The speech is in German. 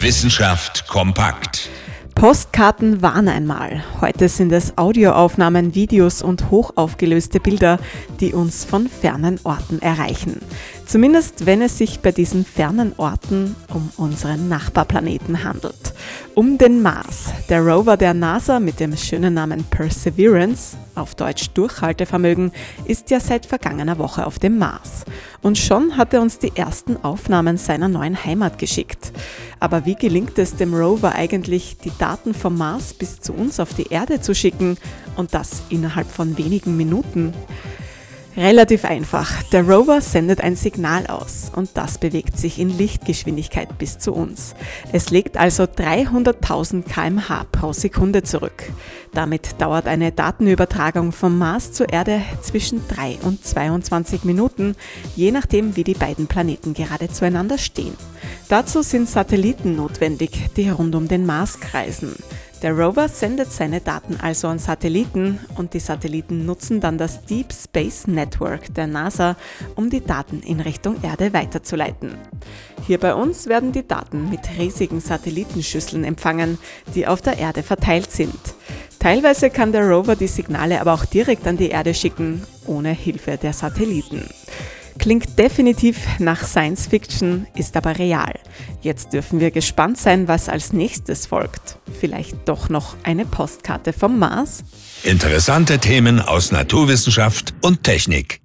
Wissenschaft kompakt. Postkarten waren einmal. Heute sind es Audioaufnahmen, Videos und hochaufgelöste Bilder, die uns von fernen Orten erreichen. Zumindest wenn es sich bei diesen fernen Orten um unseren Nachbarplaneten handelt. Um den Mars. Der Rover der NASA mit dem schönen Namen Perseverance, auf Deutsch Durchhaltevermögen, ist ja seit vergangener Woche auf dem Mars. Und schon hat er uns die ersten Aufnahmen seiner neuen Heimat geschickt. Aber wie gelingt es dem Rover eigentlich, die Daten vom Mars bis zu uns auf die Erde zu schicken und das innerhalb von wenigen Minuten? Relativ einfach. Der Rover sendet ein Signal aus und das bewegt sich in Lichtgeschwindigkeit bis zu uns. Es legt also 300.000 kmh pro Sekunde zurück. Damit dauert eine Datenübertragung vom Mars zur Erde zwischen 3 und 22 Minuten, je nachdem wie die beiden Planeten gerade zueinander stehen. Dazu sind Satelliten notwendig, die rund um den Mars kreisen. Der Rover sendet seine Daten also an Satelliten und die Satelliten nutzen dann das Deep Space Network der NASA, um die Daten in Richtung Erde weiterzuleiten. Hier bei uns werden die Daten mit riesigen Satellitenschüsseln empfangen, die auf der Erde verteilt sind. Teilweise kann der Rover die Signale aber auch direkt an die Erde schicken, ohne Hilfe der Satelliten. Klingt definitiv nach Science Fiction, ist aber real. Jetzt dürfen wir gespannt sein, was als nächstes folgt. Vielleicht doch noch eine Postkarte vom Mars? Interessante Themen aus Naturwissenschaft und Technik.